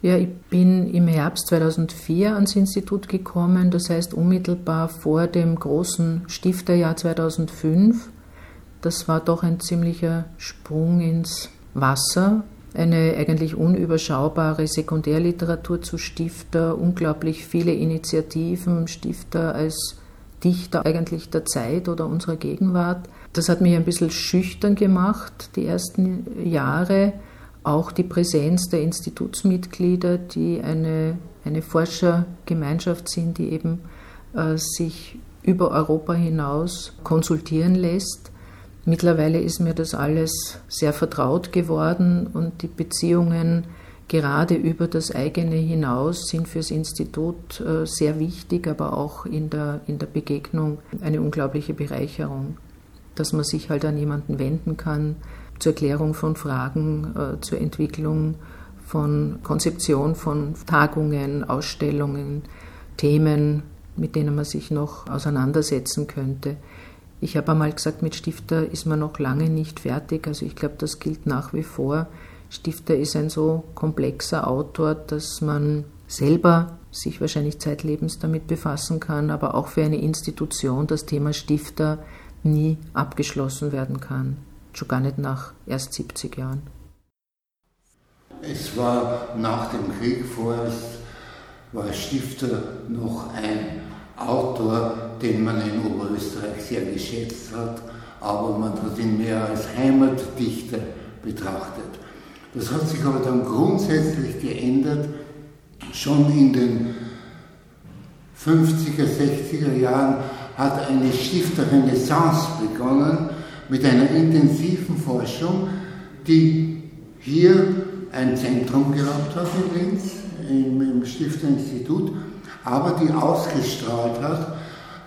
Ja, ich bin im Herbst 2004 ans Institut gekommen, das heißt unmittelbar vor dem großen Stifterjahr 2005. Das war doch ein ziemlicher Sprung ins Wasser, eine eigentlich unüberschaubare Sekundärliteratur zu Stifter, unglaublich viele Initiativen, Stifter als Dichter eigentlich der Zeit oder unserer Gegenwart. Das hat mich ein bisschen schüchtern gemacht, die ersten Jahre. Auch die Präsenz der Institutsmitglieder, die eine, eine Forschergemeinschaft sind, die eben äh, sich über Europa hinaus konsultieren lässt. Mittlerweile ist mir das alles sehr vertraut geworden und die Beziehungen gerade über das eigene hinaus sind fürs Institut äh, sehr wichtig, aber auch in der, in der Begegnung eine unglaubliche Bereicherung, dass man sich halt an jemanden wenden kann zur Erklärung von Fragen, äh, zur Entwicklung von Konzeption von Tagungen, Ausstellungen, Themen, mit denen man sich noch auseinandersetzen könnte. Ich habe einmal gesagt, mit Stifter ist man noch lange nicht fertig. Also ich glaube, das gilt nach wie vor. Stifter ist ein so komplexer Autor, dass man selber sich wahrscheinlich zeitlebens damit befassen kann, aber auch für eine Institution das Thema Stifter nie abgeschlossen werden kann. Schon gar nicht nach erst 70 Jahren. Es war nach dem Krieg vorerst, war Stifter noch ein Autor, den man in Oberösterreich sehr geschätzt hat, aber man hat ihn mehr als Heimatdichter betrachtet. Das hat sich aber dann grundsätzlich geändert, schon in den 50er, 60er Jahren hat eine Stifterrenaissance begonnen mit einer intensiven Forschung, die hier ein Zentrum gehabt hat in Linz, im, Stifterinstitut, aber die ausgestrahlt hat.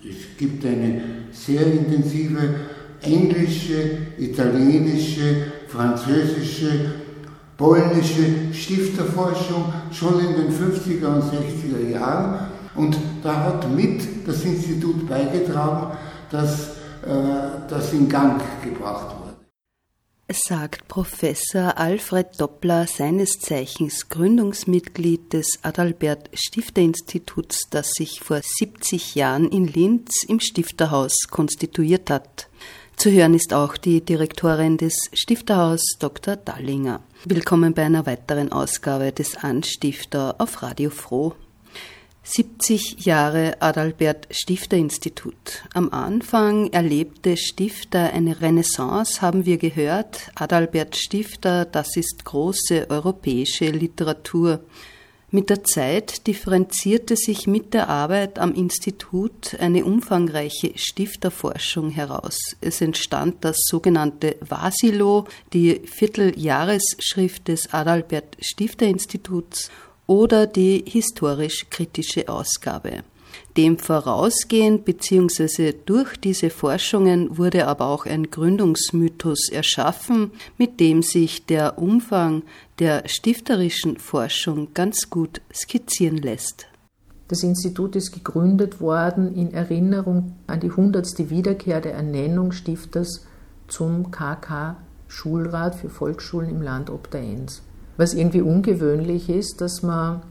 Es gibt eine sehr intensive englische, italienische, französische, polnische Stifterforschung schon in den 50er und 60er Jahren. Und da hat mit das Institut beigetragen, dass das in Gang gebracht wurde sagt Professor Alfred Doppler, seines Zeichens Gründungsmitglied des Adalbert Stifterinstituts, das sich vor 70 Jahren in Linz im Stifterhaus konstituiert hat. Zu hören ist auch die Direktorin des Stifterhaus, Dr. Dallinger. Willkommen bei einer weiteren Ausgabe des Anstifter auf Radio Froh. 70 Jahre Adalbert Stifter Institut. Am Anfang erlebte Stifter eine Renaissance, haben wir gehört. Adalbert Stifter, das ist große europäische Literatur. Mit der Zeit differenzierte sich mit der Arbeit am Institut eine umfangreiche Stifterforschung heraus. Es entstand das sogenannte Vasilo, die Vierteljahresschrift des Adalbert Stifter Instituts oder die historisch-kritische Ausgabe. Dem vorausgehend bzw. durch diese Forschungen wurde aber auch ein Gründungsmythos erschaffen, mit dem sich der Umfang der stifterischen Forschung ganz gut skizzieren lässt. Das Institut ist gegründet worden in Erinnerung an die hundertste Wiederkehr der Ernennung Stifters zum KK Schulrat für Volksschulen im Land Ob der Enns was irgendwie ungewöhnlich ist, dass man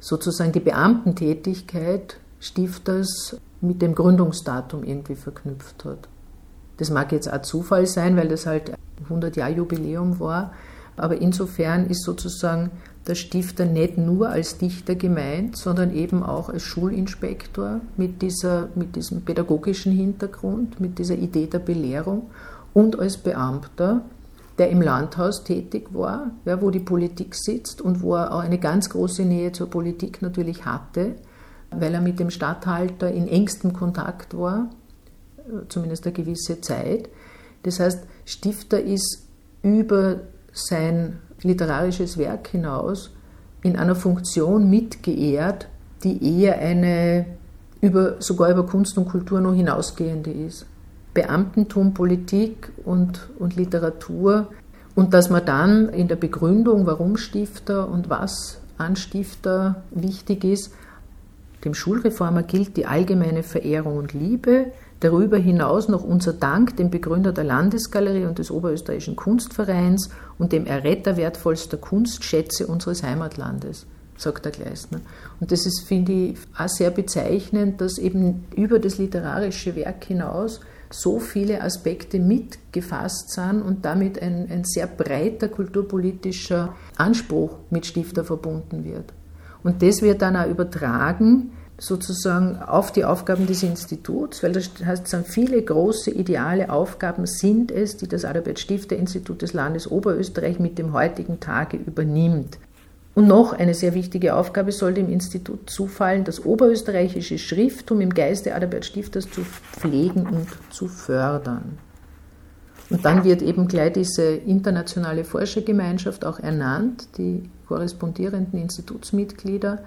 sozusagen die Beamtentätigkeit Stifters mit dem Gründungsdatum irgendwie verknüpft hat. Das mag jetzt auch Zufall sein, weil das halt 100 Jahr Jubiläum war, aber insofern ist sozusagen der Stifter nicht nur als Dichter gemeint, sondern eben auch als Schulinspektor mit, dieser, mit diesem pädagogischen Hintergrund, mit dieser Idee der Belehrung und als Beamter, der im Landhaus tätig war, ja, wo die Politik sitzt und wo er auch eine ganz große Nähe zur Politik natürlich hatte, weil er mit dem Statthalter in engstem Kontakt war, zumindest eine gewisse Zeit. Das heißt, Stifter ist über sein literarisches Werk hinaus in einer Funktion mitgeehrt, die eher eine über, sogar über Kunst und Kultur noch hinausgehende ist. Beamtentum, Politik und, und Literatur und dass man dann in der Begründung, warum Stifter und was an Stifter wichtig ist, dem Schulreformer gilt die allgemeine Verehrung und Liebe, darüber hinaus noch unser Dank dem Begründer der Landesgalerie und des Oberösterreichischen Kunstvereins und dem Erretter wertvollster Kunstschätze unseres Heimatlandes, sagt der Gleisner. Und das ist, finde ich, auch sehr bezeichnend, dass eben über das literarische Werk hinaus so viele Aspekte mitgefasst sind und damit ein, ein sehr breiter kulturpolitischer Anspruch mit Stifter verbunden wird. Und das wird dann auch übertragen sozusagen auf die Aufgaben des Instituts, weil das heißt, sind viele große ideale Aufgaben sind es, die das Adalbert Stifter Institut des Landes Oberösterreich mit dem heutigen Tage übernimmt. Und noch eine sehr wichtige Aufgabe soll dem Institut zufallen, das oberösterreichische Schrifttum im Geiste Adalbert Stifters zu pflegen und zu fördern. Und dann wird eben gleich diese internationale Forschergemeinschaft auch ernannt, die korrespondierenden Institutsmitglieder,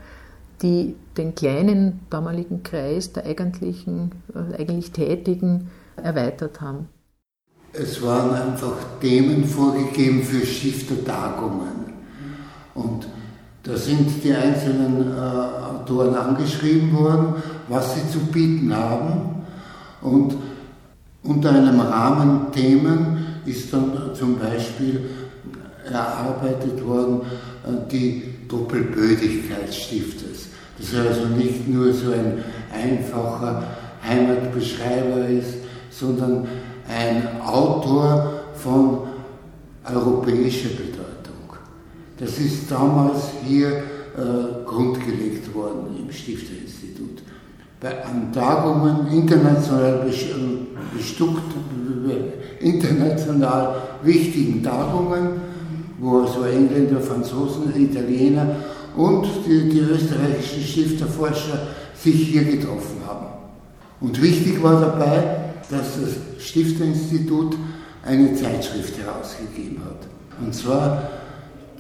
die den kleinen damaligen Kreis der eigentlichen, äh, eigentlich Tätigen erweitert haben. Es waren einfach Themen vorgegeben für Stiftertagungen. Und da sind die einzelnen äh, Autoren angeschrieben worden, was sie zu bieten haben. Und unter einem Rahmen Themen ist dann zum Beispiel erarbeitet worden äh, die Doppelbödigkeit Stifters. Das ist also nicht nur so ein einfacher Heimatbeschreiber ist, sondern ein Autor von europäischer Bedeutung. Das ist damals hier äh, grundgelegt worden im Stifterinstitut. Bei, an Tagungen international bestuckt, international wichtigen Tagungen, wo also Engländer, Franzosen, Italiener und die, die österreichischen Stifterforscher sich hier getroffen haben. Und wichtig war dabei, dass das Stifterinstitut eine Zeitschrift herausgegeben hat. Und zwar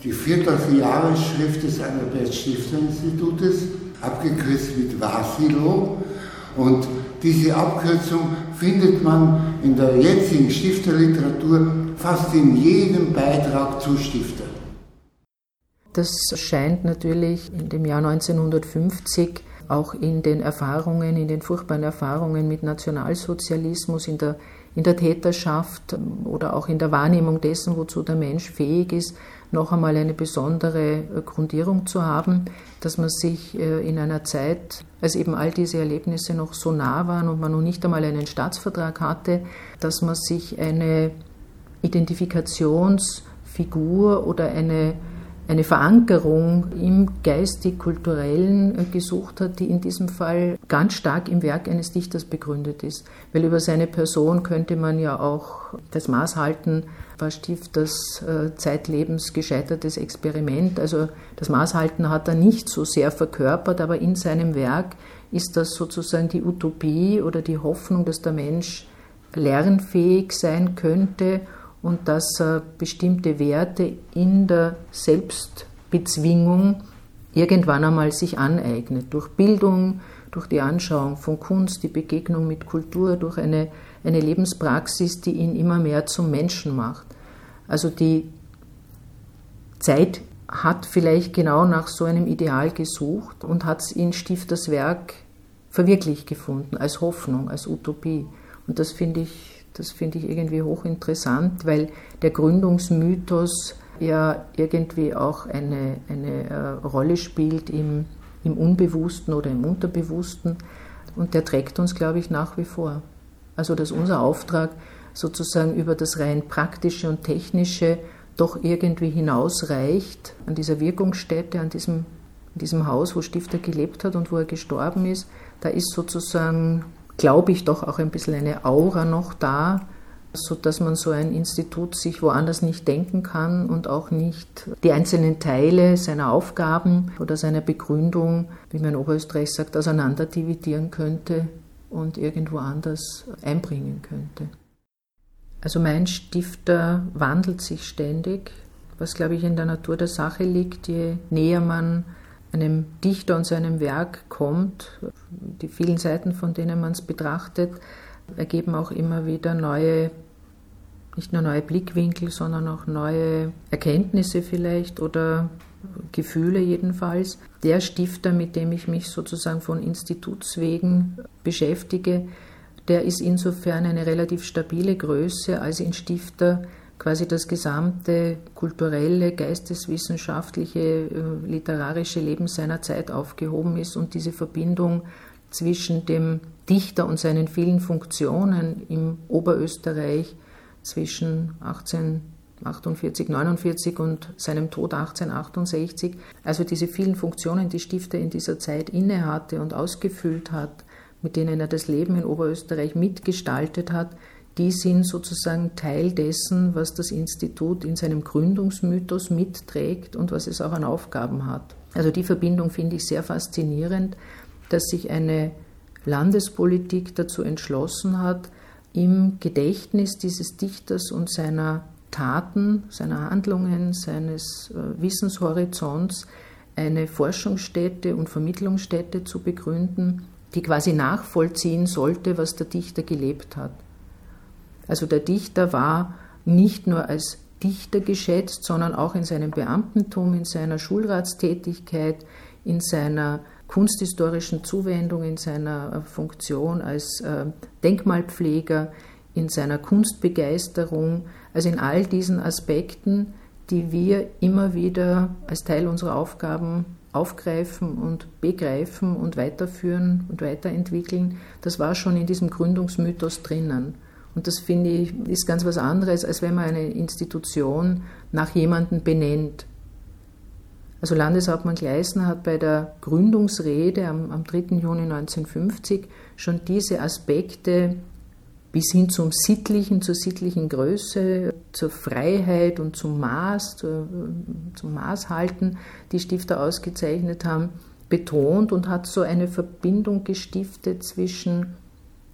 die Vierteljahresschrift des Albert Stifter Institutes, abgekürzt mit Vasilo. Und diese Abkürzung findet man in der jetzigen Stifterliteratur fast in jedem Beitrag zu Stifter. Das scheint natürlich in dem Jahr 1950 auch in den Erfahrungen, in den furchtbaren Erfahrungen mit Nationalsozialismus, in der, in der Täterschaft oder auch in der Wahrnehmung dessen, wozu der Mensch fähig ist, noch einmal eine besondere äh, Grundierung zu haben, dass man sich äh, in einer Zeit, als eben all diese Erlebnisse noch so nah waren und man noch nicht einmal einen Staatsvertrag hatte, dass man sich eine Identifikationsfigur oder eine eine Verankerung im geistig-kulturellen äh, gesucht hat, die in diesem Fall ganz stark im Werk eines Dichters begründet ist. Weil über seine Person könnte man ja auch das Maß halten, war Stifters äh, zeitlebens gescheitertes Experiment. Also das Maßhalten hat er nicht so sehr verkörpert, aber in seinem Werk ist das sozusagen die Utopie oder die Hoffnung, dass der Mensch lernfähig sein könnte und dass er bestimmte Werte in der Selbstbezwingung irgendwann einmal sich aneignet. Durch Bildung, durch die Anschauung von Kunst, die Begegnung mit Kultur, durch eine, eine Lebenspraxis, die ihn immer mehr zum Menschen macht. Also die Zeit hat vielleicht genau nach so einem Ideal gesucht und hat es in Stifters Werk verwirklicht gefunden, als Hoffnung, als Utopie. Und das finde ich das finde ich irgendwie hochinteressant, weil der Gründungsmythos ja irgendwie auch eine, eine äh, Rolle spielt im, im Unbewussten oder im Unterbewussten. Und der trägt uns, glaube ich, nach wie vor. Also, dass unser Auftrag sozusagen über das rein praktische und technische doch irgendwie hinausreicht an dieser Wirkungsstätte, an diesem, an diesem Haus, wo Stifter gelebt hat und wo er gestorben ist. Da ist sozusagen glaube ich, doch auch ein bisschen eine Aura noch da, sodass man so ein Institut sich woanders nicht denken kann und auch nicht die einzelnen Teile seiner Aufgaben oder seiner Begründung, wie man in Oberösterreich sagt, auseinanderdividieren könnte und irgendwo anders einbringen könnte. Also mein Stifter wandelt sich ständig, was glaube ich in der Natur der Sache liegt. Je näher man einem Dichter und seinem Werk kommt, die vielen Seiten, von denen man es betrachtet, ergeben auch immer wieder neue, nicht nur neue Blickwinkel, sondern auch neue Erkenntnisse vielleicht oder Gefühle jedenfalls. Der Stifter, mit dem ich mich sozusagen von Institutswegen beschäftige, der ist insofern eine relativ stabile Größe, als in Stifter quasi das gesamte kulturelle, geisteswissenschaftliche, äh, literarische Leben seiner Zeit aufgehoben ist und diese Verbindung zwischen dem Dichter und seinen vielen Funktionen im Oberösterreich zwischen 1848, 49 und seinem Tod 1868, also diese vielen Funktionen, die Stifter in dieser Zeit innehatte und ausgefüllt hat, mit denen er das Leben in Oberösterreich mitgestaltet hat, die sind sozusagen Teil dessen, was das Institut in seinem Gründungsmythos mitträgt und was es auch an Aufgaben hat. Also die Verbindung finde ich sehr faszinierend, dass sich eine Landespolitik dazu entschlossen hat, im Gedächtnis dieses Dichters und seiner Taten, seiner Handlungen, seines äh, Wissenshorizonts eine Forschungsstätte und Vermittlungsstätte zu begründen, die quasi nachvollziehen sollte, was der Dichter gelebt hat. Also der Dichter war nicht nur als Dichter geschätzt, sondern auch in seinem Beamtentum, in seiner Schulratstätigkeit, in seiner kunsthistorischen Zuwendung, in seiner äh, Funktion als äh, Denkmalpfleger, in seiner Kunstbegeisterung, also in all diesen Aspekten, die wir immer wieder als Teil unserer Aufgaben aufgreifen und begreifen und weiterführen und weiterentwickeln, das war schon in diesem Gründungsmythos drinnen. Und das finde ich ist ganz was anderes, als wenn man eine Institution nach jemandem benennt. Also Landeshauptmann Gleisner hat bei der Gründungsrede am, am 3. Juni 1950 schon diese Aspekte bis hin zum Sittlichen, zur sittlichen Größe, zur Freiheit und zum Maß, zum Maßhalten, die Stifter ausgezeichnet haben, betont und hat so eine Verbindung gestiftet zwischen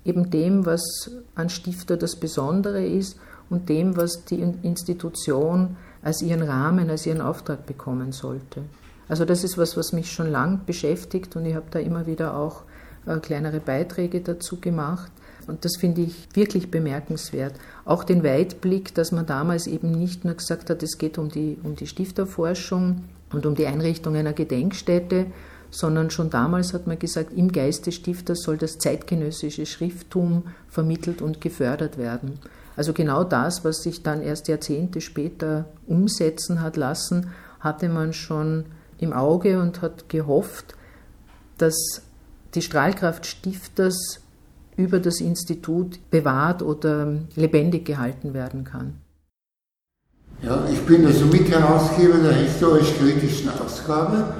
eben dem, was an Stifter das Besondere ist und dem, was die Institution als ihren Rahmen, als ihren Auftrag bekommen sollte. Also das ist was, was mich schon lang beschäftigt und ich habe da immer wieder auch äh, kleinere Beiträge dazu gemacht. Und das finde ich wirklich bemerkenswert. Auch den Weitblick, dass man damals eben nicht nur gesagt hat, es geht um die, um die Stifterforschung und um die Einrichtung einer Gedenkstätte, sondern schon damals hat man gesagt, im Geist des Stifters soll das zeitgenössische Schrifttum vermittelt und gefördert werden. Also genau das, was sich dann erst Jahrzehnte später umsetzen hat lassen, hatte man schon im Auge und hat gehofft, dass die Strahlkraft Stifters über das Institut bewahrt oder lebendig gehalten werden kann. Ja, ich bin also Mitherausgeber der historisch-kritischen Ausgabe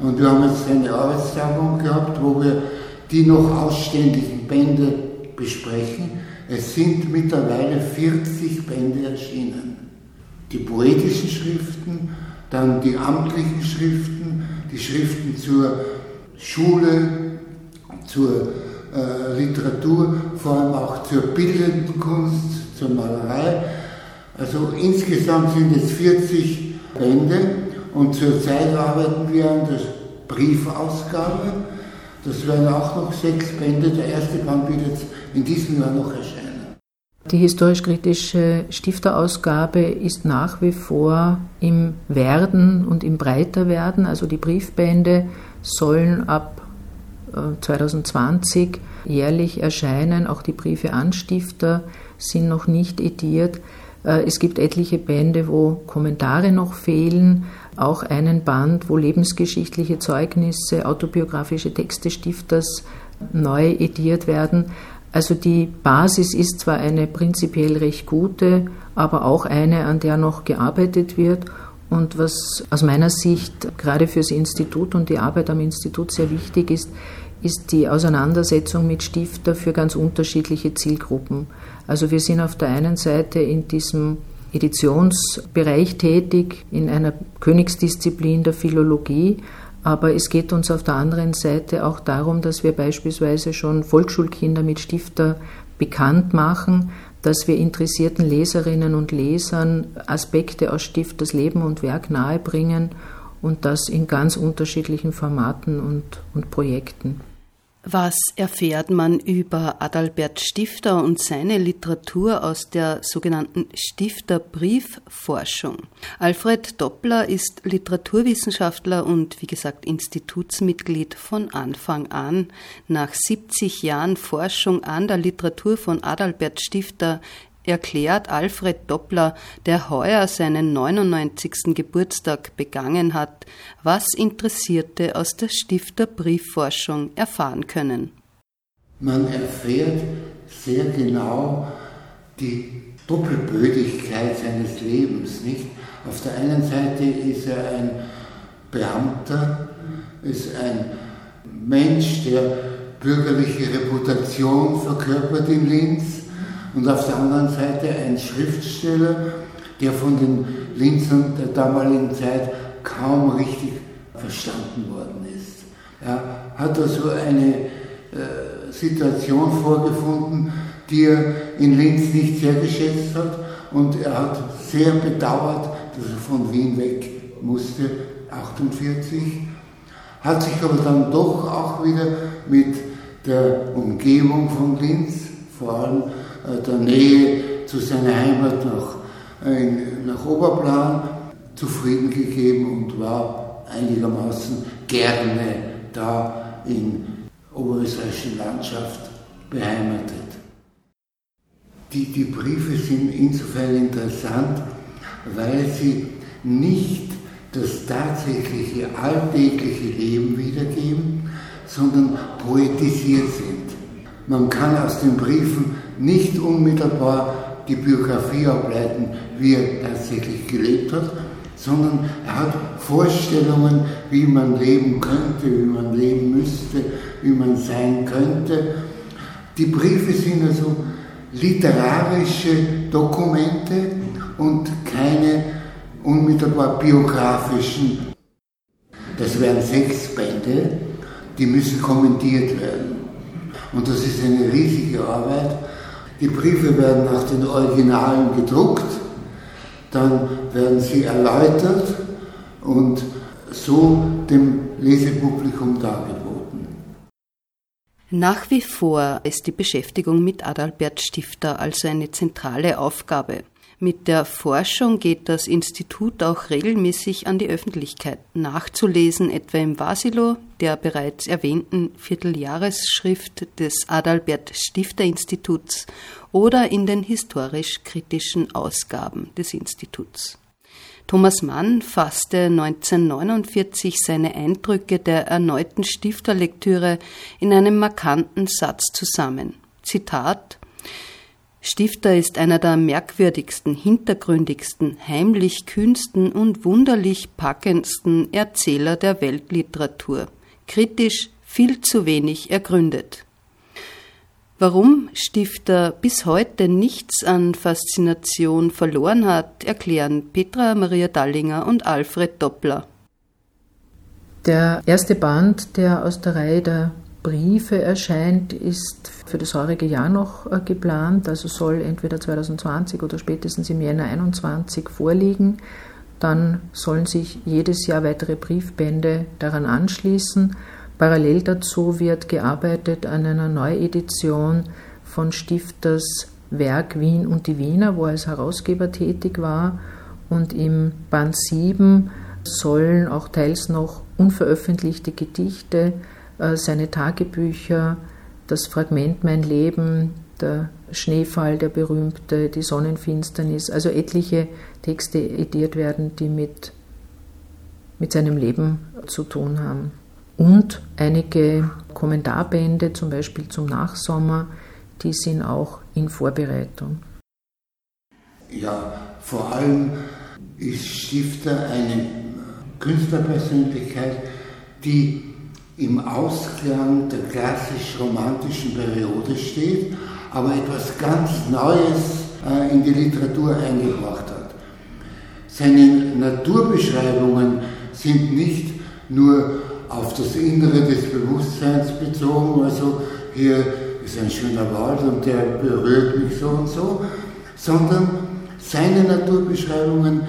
und wir haben jetzt eine Arbeitstagung gehabt, wo wir die noch ausständigen Bände besprechen. Es sind mittlerweile 40 Bände erschienen. Die poetischen Schriften, dann die amtlichen Schriften, die Schriften zur Schule, zur äh, Literatur, vor allem auch zur bildenden Kunst, zur Malerei. Also insgesamt sind es 40 Bände und zurzeit arbeiten wir an der Briefausgabe. Das werden auch noch sechs Bände. Der erste Band wird jetzt in diesem Jahr noch erscheinen. Die historisch-kritische Stifterausgabe ist nach wie vor im Werden und im Breiterwerden. Also die Briefbände sollen ab 2020 äh, jährlich erscheinen. Auch die Briefe an Stifter sind noch nicht ediert. Äh, es gibt etliche Bände, wo Kommentare noch fehlen, auch einen Band, wo lebensgeschichtliche Zeugnisse, autobiografische Texte Stifters neu ediert werden. Also die Basis ist zwar eine prinzipiell recht gute, aber auch eine, an der noch gearbeitet wird. Und was aus meiner Sicht gerade fürs Institut und die Arbeit am Institut sehr wichtig ist, ist die Auseinandersetzung mit Stifter für ganz unterschiedliche Zielgruppen. Also wir sind auf der einen Seite in diesem Editionsbereich tätig, in einer Königsdisziplin der Philologie, aber es geht uns auf der anderen Seite auch darum, dass wir beispielsweise schon Volksschulkinder mit Stifter bekannt machen, dass wir interessierten Leserinnen und Lesern Aspekte aus Stifters Leben und Werk nahebringen und das in ganz unterschiedlichen Formaten und, und Projekten. Was erfährt man über Adalbert Stifter und seine Literatur aus der sogenannten Stifterbriefforschung? Alfred Doppler ist Literaturwissenschaftler und wie gesagt Institutsmitglied von Anfang an. Nach 70 Jahren Forschung an der Literatur von Adalbert Stifter erklärt Alfred Doppler, der heuer seinen 99. Geburtstag begangen hat, was Interessierte aus der Stifterbriefforschung erfahren können. Man erfährt sehr genau die Doppelbödigkeit seines Lebens, nicht? Auf der einen Seite ist er ein Beamter, ist ein Mensch, der bürgerliche Reputation verkörpert in Linz, und auf der anderen Seite ein Schriftsteller, der von den Linzern der damaligen Zeit kaum richtig verstanden worden ist. Er hat also eine äh, Situation vorgefunden, die er in Linz nicht sehr geschätzt hat und er hat sehr bedauert, dass er von Wien weg musste, 48, hat sich aber dann doch auch wieder mit der Umgebung von Linz, vor allem der Nähe zu seiner Heimat nach, äh, nach Oberplan zufrieden gegeben und war einigermaßen gerne da in oberösterreichischen Landschaft beheimatet. Die, die Briefe sind insofern interessant, weil sie nicht das tatsächliche alltägliche Leben wiedergeben, sondern poetisiert sind. Man kann aus den Briefen nicht unmittelbar die Biografie ableiten, wie er tatsächlich gelebt hat, sondern er hat Vorstellungen, wie man leben könnte, wie man leben müsste, wie man sein könnte. Die Briefe sind also literarische Dokumente und keine unmittelbar biografischen. Das wären sechs Bände, die müssen kommentiert werden. Und das ist eine riesige Arbeit. Die Briefe werden nach den Originalen gedruckt, dann werden sie erläutert und so dem Lesepublikum dargeboten. Nach wie vor ist die Beschäftigung mit Adalbert Stifter also eine zentrale Aufgabe. Mit der Forschung geht das Institut auch regelmäßig an die Öffentlichkeit. Nachzulesen etwa im Vasilo, der bereits erwähnten Vierteljahresschrift des Adalbert Stifter Instituts oder in den historisch-kritischen Ausgaben des Instituts. Thomas Mann fasste 1949 seine Eindrücke der erneuten Stifterlektüre in einem markanten Satz zusammen. Zitat Stifter ist einer der merkwürdigsten, hintergründigsten, heimlich kühnsten und wunderlich packendsten Erzähler der Weltliteratur. Kritisch, viel zu wenig ergründet. Warum Stifter bis heute nichts an Faszination verloren hat, erklären Petra Maria Dallinger und Alfred Doppler. Der erste Band, der aus der Reihe der Briefe erscheint, ist für das heurige Jahr noch äh, geplant, also soll entweder 2020 oder spätestens im Jänner 2021 vorliegen. Dann sollen sich jedes Jahr weitere Briefbände daran anschließen. Parallel dazu wird gearbeitet an einer Neuedition von Stifters Werk Wien und die Wiener, wo er als Herausgeber tätig war. Und im Band 7 sollen auch teils noch unveröffentlichte Gedichte seine Tagebücher, das Fragment Mein Leben, der Schneefall, der berühmte, die Sonnenfinsternis, also etliche Texte ediert werden, die mit, mit seinem Leben zu tun haben. Und einige Kommentarbände, zum Beispiel zum Nachsommer, die sind auch in Vorbereitung. Ja, vor allem ist Stifter eine Künstlerpersönlichkeit, die im Ausklang der klassisch-romantischen Periode steht, aber etwas ganz Neues äh, in die Literatur eingebracht hat. Seine Naturbeschreibungen sind nicht nur auf das Innere des Bewusstseins bezogen, also hier ist ein schöner Wald und der berührt mich so und so, sondern seine Naturbeschreibungen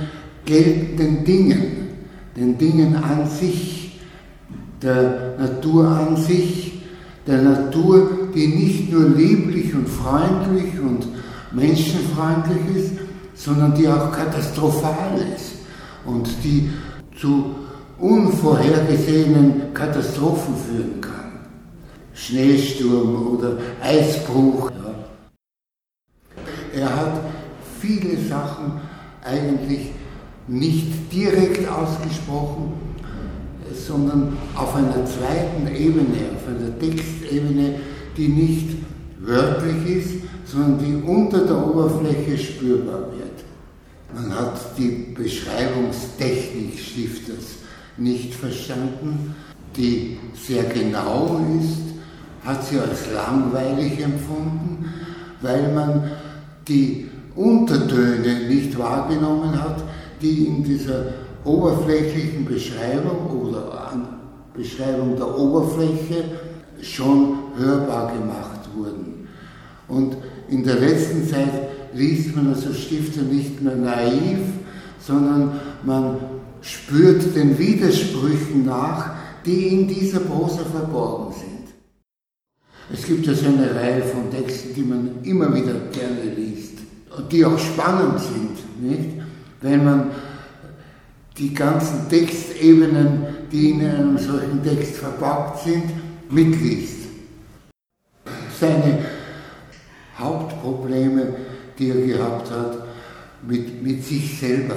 gelten den Dingen, den Dingen an sich, der Natur an sich, der Natur, die nicht nur lieblich und freundlich und menschenfreundlich ist, sondern die auch katastrophal ist und die zu unvorhergesehenen Katastrophen führen kann. Schneesturm oder Eisbruch. Ja. Er hat viele Sachen eigentlich nicht direkt ausgesprochen, sondern auf einer zweiten Ebene, auf einer Textebene, die nicht wörtlich ist, sondern die unter der Oberfläche spürbar wird. Man hat die Beschreibungstechnik Stifters nicht verstanden, die sehr genau ist, hat sie als langweilig empfunden, weil man die Untertöne nicht wahrgenommen hat, die in dieser oberflächlichen Beschreibung oder Beschreibung der Oberfläche schon hörbar gemacht wurden. Und in der letzten Zeit liest man also Stifter nicht mehr naiv, sondern man spürt den Widersprüchen nach, die in dieser Prosa verborgen sind. Es gibt also eine Reihe von Texten, die man immer wieder gerne liest die auch spannend sind, nicht? wenn man die ganzen Textebenen, die in einem solchen Text verpackt sind, mitliest. Seine Hauptprobleme, die er gehabt hat, mit, mit sich selber.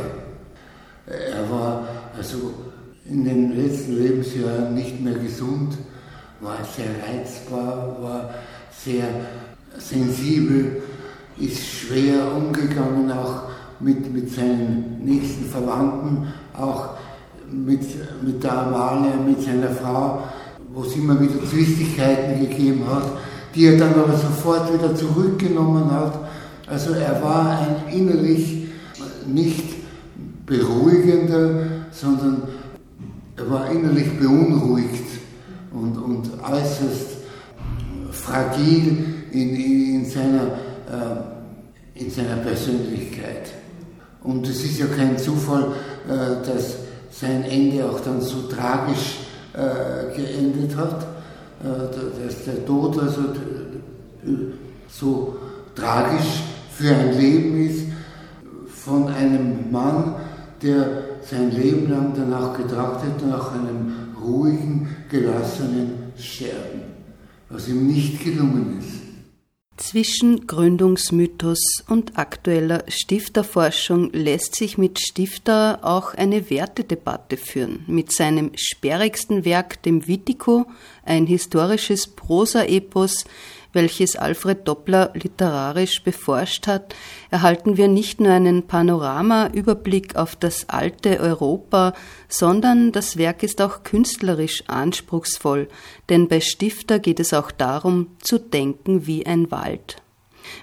Er war also in den letzten Lebensjahren nicht mehr gesund, war sehr reizbar, war sehr sensibel, ist schwer umgegangen auch mit, mit seinen nächsten Verwandten, auch mit, mit der Amalia, mit seiner Frau, wo es immer wieder Zwistigkeiten gegeben hat, die er dann aber sofort wieder zurückgenommen hat. Also er war ein innerlich nicht beruhigender, sondern er war innerlich beunruhigt und, und äußerst fragil in, in, seiner, äh, in seiner Persönlichkeit. Und es ist ja kein Zufall, äh, dass sein Ende auch dann so tragisch äh, geendet hat, äh, dass der Tod also so tragisch für ein Leben ist von einem Mann, der sein Leben lang danach getrachtet, nach einem ruhigen, gelassenen Sterben, was ihm nicht gelungen ist. Zwischen Gründungsmythos und aktueller Stifterforschung lässt sich mit Stifter auch eine Wertedebatte führen. Mit seinem sperrigsten Werk, dem Witiko, ein historisches Prosa-Epos, welches Alfred Doppler literarisch beforscht hat, erhalten wir nicht nur einen Panorama-Überblick auf das alte Europa, sondern das Werk ist auch künstlerisch anspruchsvoll, denn bei Stifter geht es auch darum, zu denken wie ein Wald.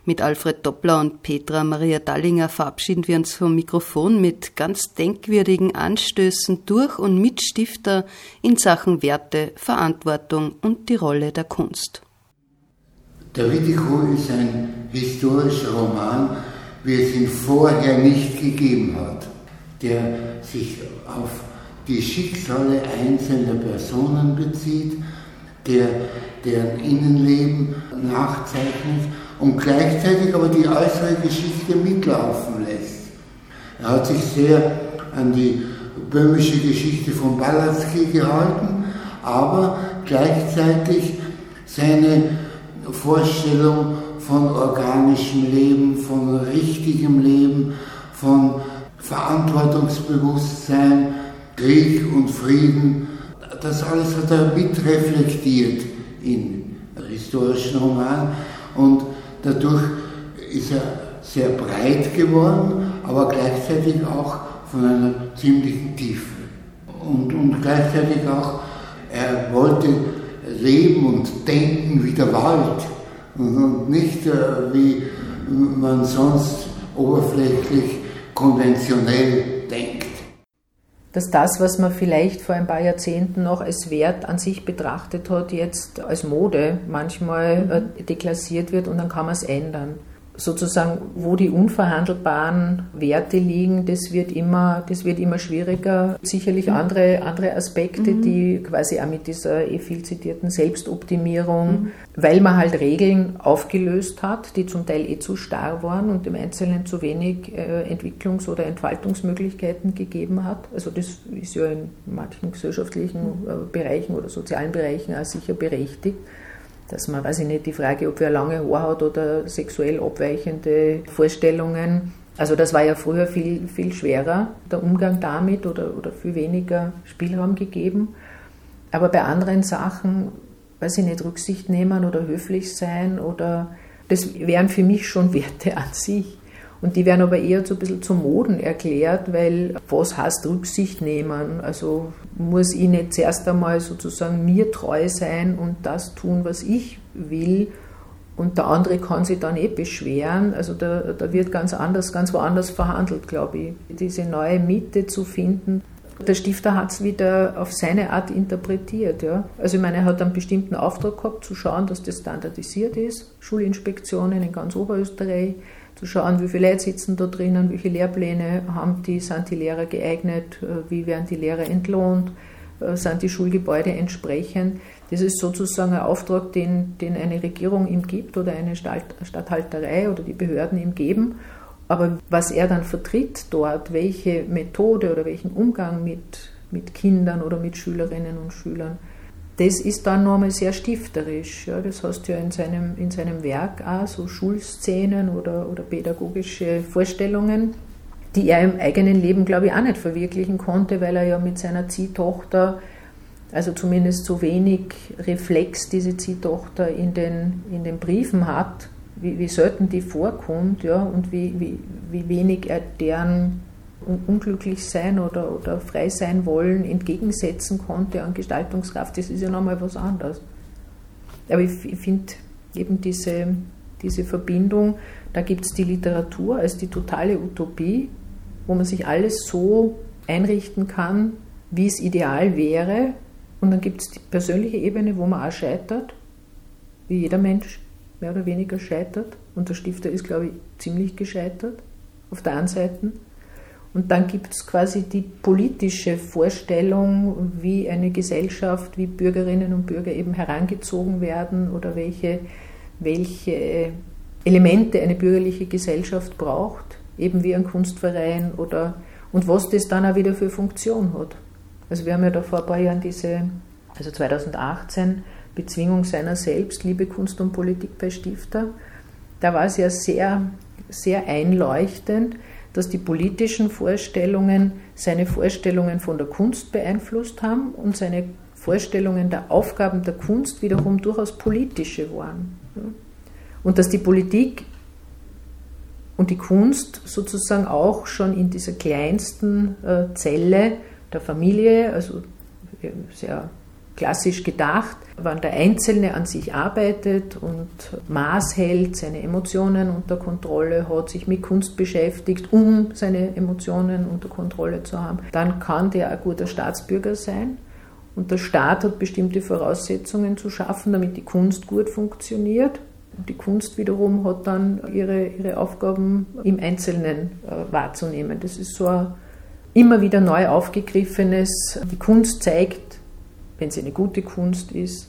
Mit Alfred Doppler und Petra Maria Dallinger verabschieden wir uns vom Mikrofon mit ganz denkwürdigen Anstößen durch und mit Stifter in Sachen Werte, Verantwortung und die Rolle der Kunst. Der Wittico ist ein historischer Roman, wie es ihn vorher nicht gegeben hat, der sich auf die Schicksale einzelner Personen bezieht, der deren Innenleben nachzeichnet und gleichzeitig aber die äußere Geschichte mitlaufen lässt. Er hat sich sehr an die böhmische Geschichte von Balatzki gehalten, aber gleichzeitig seine Vorstellung von organischem Leben, von richtigem Leben, von Verantwortungsbewusstsein, Krieg und Frieden. Das alles hat er mitreflektiert in historischen Roman und dadurch ist er sehr breit geworden, aber gleichzeitig auch von einer ziemlichen Tiefe. Und, und gleichzeitig auch, er wollte leben und denken wie der Wald und nicht äh, wie man sonst oberflächlich konventionell denkt. dass das, was man vielleicht vor ein paar Jahrzehnten noch als Wert an sich betrachtet hat, jetzt als Mode manchmal äh, deklassiert wird und dann kann man es ändern sozusagen, wo die unverhandelbaren Werte liegen, das wird immer, das wird immer schwieriger. Sicherlich andere, andere Aspekte, mhm. die quasi auch mit dieser eh viel zitierten Selbstoptimierung, mhm. weil man halt Regeln aufgelöst hat, die zum Teil eh zu starr waren und dem Einzelnen zu wenig äh, Entwicklungs- oder Entfaltungsmöglichkeiten gegeben hat. Also das ist ja in manchen gesellschaftlichen äh, Bereichen oder sozialen Bereichen auch sicher berechtigt dass man, weiß ich nicht, die Frage, ob wer lange Haar hat oder sexuell abweichende Vorstellungen. Also das war ja früher viel, viel schwerer, der Umgang damit oder, oder viel weniger Spielraum gegeben. Aber bei anderen Sachen, weiß ich nicht, Rücksicht nehmen oder höflich sein oder das wären für mich schon Werte an sich. Und die werden aber eher so ein bisschen zum Moden erklärt, weil was heißt Rücksicht nehmen? Also muss ich nicht zuerst einmal sozusagen mir treu sein und das tun, was ich will und der andere kann sich dann eh beschweren. Also da, da wird ganz anders, ganz woanders verhandelt, glaube ich. Diese neue Mitte zu finden. Der Stifter hat es wieder auf seine Art interpretiert. Ja. Also ich meine, er hat einen bestimmten Auftrag gehabt, zu schauen, dass das standardisiert ist. Schulinspektionen in ganz Oberösterreich, zu schauen, wie viele Leute sitzen da drinnen, welche Lehrpläne haben die, sind die Lehrer geeignet, äh, wie werden die Lehrer entlohnt, äh, sind die Schulgebäude entsprechend. Das ist sozusagen ein Auftrag, den, den eine Regierung ihm gibt oder eine Statthalterei oder die Behörden ihm geben. Aber was er dann vertritt dort, welche Methode oder welchen Umgang mit, mit Kindern oder mit Schülerinnen und Schülern, das ist dann nochmal sehr stifterisch. Ja, das hast du ja in seinem, in seinem Werk auch, so Schulszenen oder, oder pädagogische Vorstellungen, die er im eigenen Leben, glaube ich, auch nicht verwirklichen konnte, weil er ja mit seiner Ziehtochter, also zumindest so wenig Reflex diese Ziehtochter in den, in den Briefen hat, wie, wie selten die vorkommt ja, und wie, wie, wie wenig er deren unglücklich sein oder, oder frei sein wollen entgegensetzen konnte an Gestaltungskraft, das ist ja nochmal was anderes. Aber ich, ich finde eben diese, diese Verbindung, da gibt es die Literatur als die totale Utopie, wo man sich alles so einrichten kann, wie es ideal wäre. Und dann gibt es die persönliche Ebene, wo man auch scheitert, wie jeder Mensch mehr oder weniger scheitert. Und der Stifter ist, glaube ich, ziemlich gescheitert auf der einen Seite. Und dann gibt es quasi die politische Vorstellung, wie eine Gesellschaft, wie Bürgerinnen und Bürger eben herangezogen werden oder welche, welche Elemente eine bürgerliche Gesellschaft braucht, eben wie ein Kunstverein oder und was das dann auch wieder für Funktion hat. Also wir haben ja da vor ein paar Jahren diese, also 2018, Bezwingung seiner selbst, Liebe, Kunst und Politik bei Stifter. Da war es ja sehr, sehr einleuchtend, dass die politischen Vorstellungen seine Vorstellungen von der Kunst beeinflusst haben und seine Vorstellungen der Aufgaben der Kunst wiederum durchaus politische waren. Und dass die Politik und die Kunst sozusagen auch schon in dieser kleinsten äh, Zelle der Familie, also sehr klassisch gedacht, wann der Einzelne an sich arbeitet und Maß hält, seine Emotionen unter Kontrolle hat, sich mit Kunst beschäftigt, um seine Emotionen unter Kontrolle zu haben, dann kann der ein guter Staatsbürger sein. Und der Staat hat bestimmte Voraussetzungen zu schaffen, damit die Kunst gut funktioniert. Und die Kunst wiederum hat dann ihre, ihre Aufgaben im Einzelnen äh, wahrzunehmen. Das ist so ein immer wieder neu aufgegriffenes, die Kunst zeigt, wenn sie eine gute Kunst ist,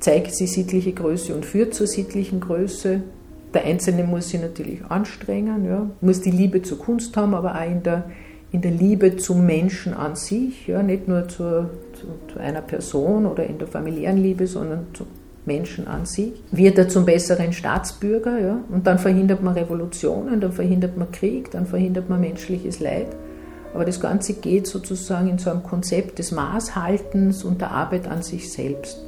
zeigt sie sittliche Größe und führt zur sittlichen Größe. Der Einzelne muss sich natürlich anstrengen, ja, muss die Liebe zur Kunst haben, aber auch in der, in der Liebe zum Menschen an sich, ja, nicht nur zur, zu, zu einer Person oder in der familiären Liebe, sondern zum Menschen an sich. Wird er zum besseren Staatsbürger, ja, und dann verhindert man Revolutionen, dann verhindert man Krieg, dann verhindert man menschliches Leid. Aber das Ganze geht sozusagen in so einem Konzept des Maßhaltens und der Arbeit an sich selbst.